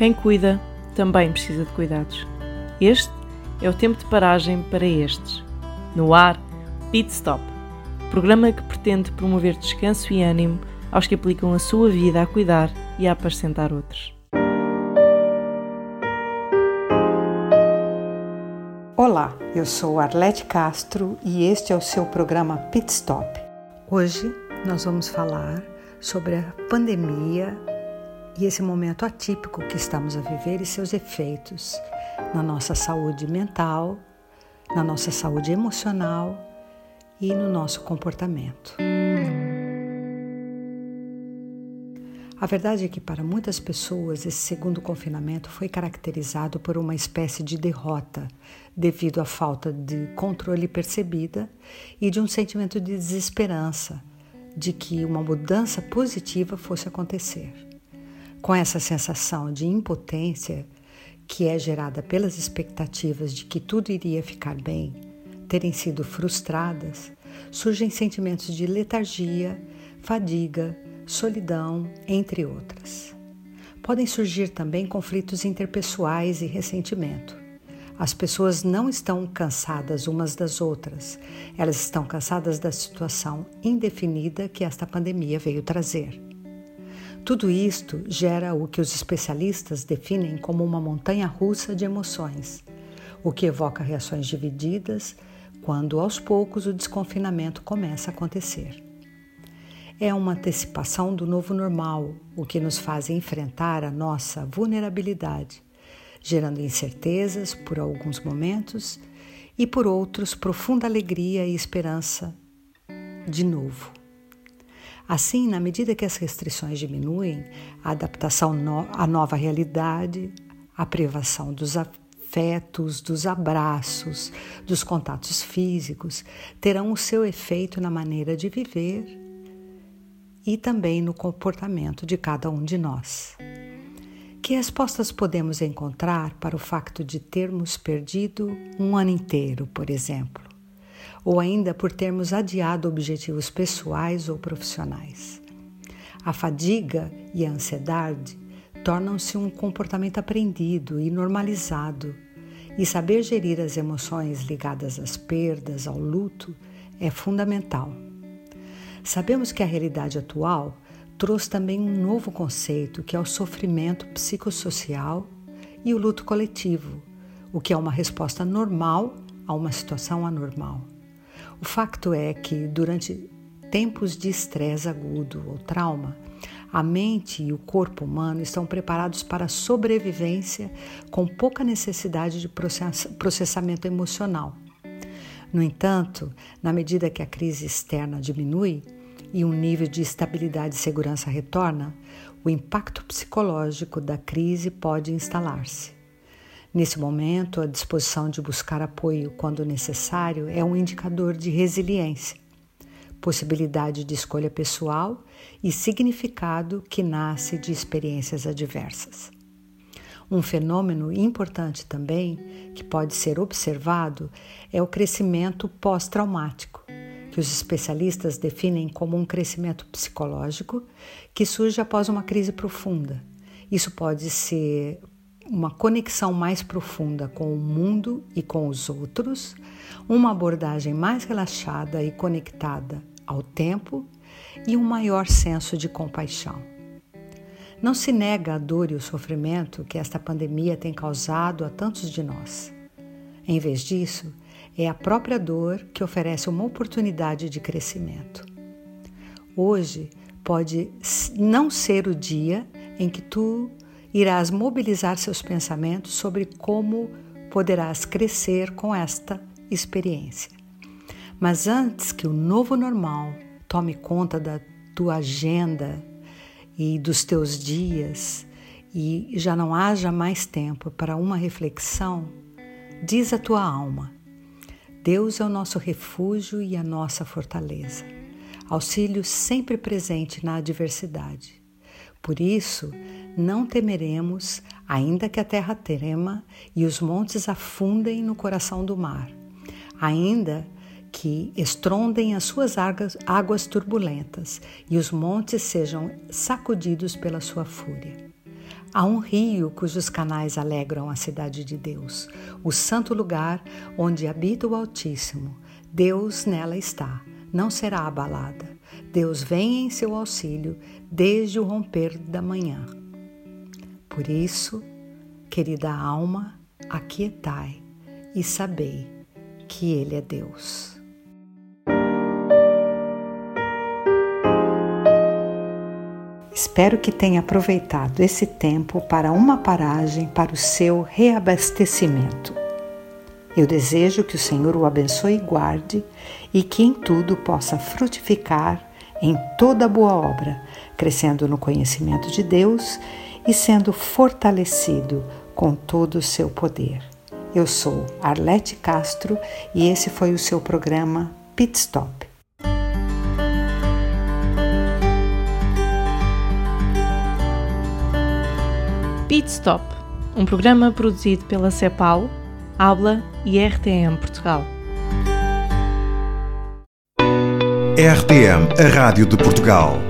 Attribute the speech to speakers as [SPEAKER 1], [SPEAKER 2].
[SPEAKER 1] Quem cuida também precisa de cuidados. Este é o tempo de paragem para estes. No ar, Pit Stop, programa que pretende promover descanso e ânimo aos que aplicam a sua vida a cuidar e a apacentar outros.
[SPEAKER 2] Olá, eu sou Arlete Castro e este é o seu programa Pit Stop. Hoje nós vamos falar sobre a pandemia e esse momento atípico que estamos a viver e seus efeitos na nossa saúde mental, na nossa saúde emocional e no nosso comportamento. A verdade é que, para muitas pessoas, esse segundo confinamento foi caracterizado por uma espécie de derrota, devido à falta de controle percebida e de um sentimento de desesperança de que uma mudança positiva fosse acontecer. Com essa sensação de impotência que é gerada pelas expectativas de que tudo iria ficar bem, terem sido frustradas, surgem sentimentos de letargia, fadiga, solidão, entre outras. Podem surgir também conflitos interpessoais e ressentimento. As pessoas não estão cansadas umas das outras, elas estão cansadas da situação indefinida que esta pandemia veio trazer. Tudo isto gera o que os especialistas definem como uma montanha russa de emoções, o que evoca reações divididas quando aos poucos o desconfinamento começa a acontecer. É uma antecipação do novo normal, o que nos faz enfrentar a nossa vulnerabilidade, gerando incertezas por alguns momentos e por outros profunda alegria e esperança de novo. Assim, na medida que as restrições diminuem, a adaptação à nova realidade, a privação dos afetos, dos abraços, dos contatos físicos terão o seu efeito na maneira de viver e também no comportamento de cada um de nós. Que respostas podemos encontrar para o facto de termos perdido um ano inteiro, por exemplo? Ou ainda por termos adiado objetivos pessoais ou profissionais. A fadiga e a ansiedade tornam-se um comportamento aprendido e normalizado, e saber gerir as emoções ligadas às perdas, ao luto, é fundamental. Sabemos que a realidade atual trouxe também um novo conceito, que é o sofrimento psicossocial e o luto coletivo, o que é uma resposta normal a uma situação anormal. O facto é que, durante tempos de estresse agudo ou trauma, a mente e o corpo humano estão preparados para a sobrevivência com pouca necessidade de processamento emocional. No entanto, na medida que a crise externa diminui e um nível de estabilidade e segurança retorna, o impacto psicológico da crise pode instalar-se. Nesse momento, a disposição de buscar apoio quando necessário é um indicador de resiliência, possibilidade de escolha pessoal e significado que nasce de experiências adversas. Um fenômeno importante também que pode ser observado é o crescimento pós-traumático, que os especialistas definem como um crescimento psicológico que surge após uma crise profunda. Isso pode ser uma conexão mais profunda com o mundo e com os outros, uma abordagem mais relaxada e conectada ao tempo e um maior senso de compaixão. Não se nega a dor e o sofrimento que esta pandemia tem causado a tantos de nós. Em vez disso, é a própria dor que oferece uma oportunidade de crescimento. Hoje pode não ser o dia em que tu irás mobilizar seus pensamentos sobre como poderás crescer com esta experiência. Mas antes que o novo normal tome conta da tua agenda e dos teus dias e já não haja mais tempo para uma reflexão, diz a tua alma: Deus é o nosso refúgio e a nossa fortaleza, auxílio sempre presente na adversidade. Por isso, não temeremos, ainda que a terra trema e os montes afundem no coração do mar, ainda que estrondem as suas águas turbulentas e os montes sejam sacudidos pela sua fúria. Há um rio cujos canais alegram a cidade de Deus, o santo lugar onde habita o Altíssimo. Deus nela está, não será abalada. Deus vem em seu auxílio desde o romper da manhã. Por isso, querida alma, aquietai e sabei que Ele é Deus. Espero que tenha aproveitado esse tempo para uma paragem para o seu reabastecimento. Eu desejo que o Senhor o abençoe e guarde e que em tudo possa frutificar em toda boa obra, crescendo no conhecimento de Deus e sendo fortalecido com todo o seu poder. Eu sou Arlete Castro e esse foi o seu programa Pit Stop.
[SPEAKER 1] Pit Stop, um programa produzido pela CEPAL, Habla e RTM Portugal.
[SPEAKER 3] RTM, a Rádio de Portugal.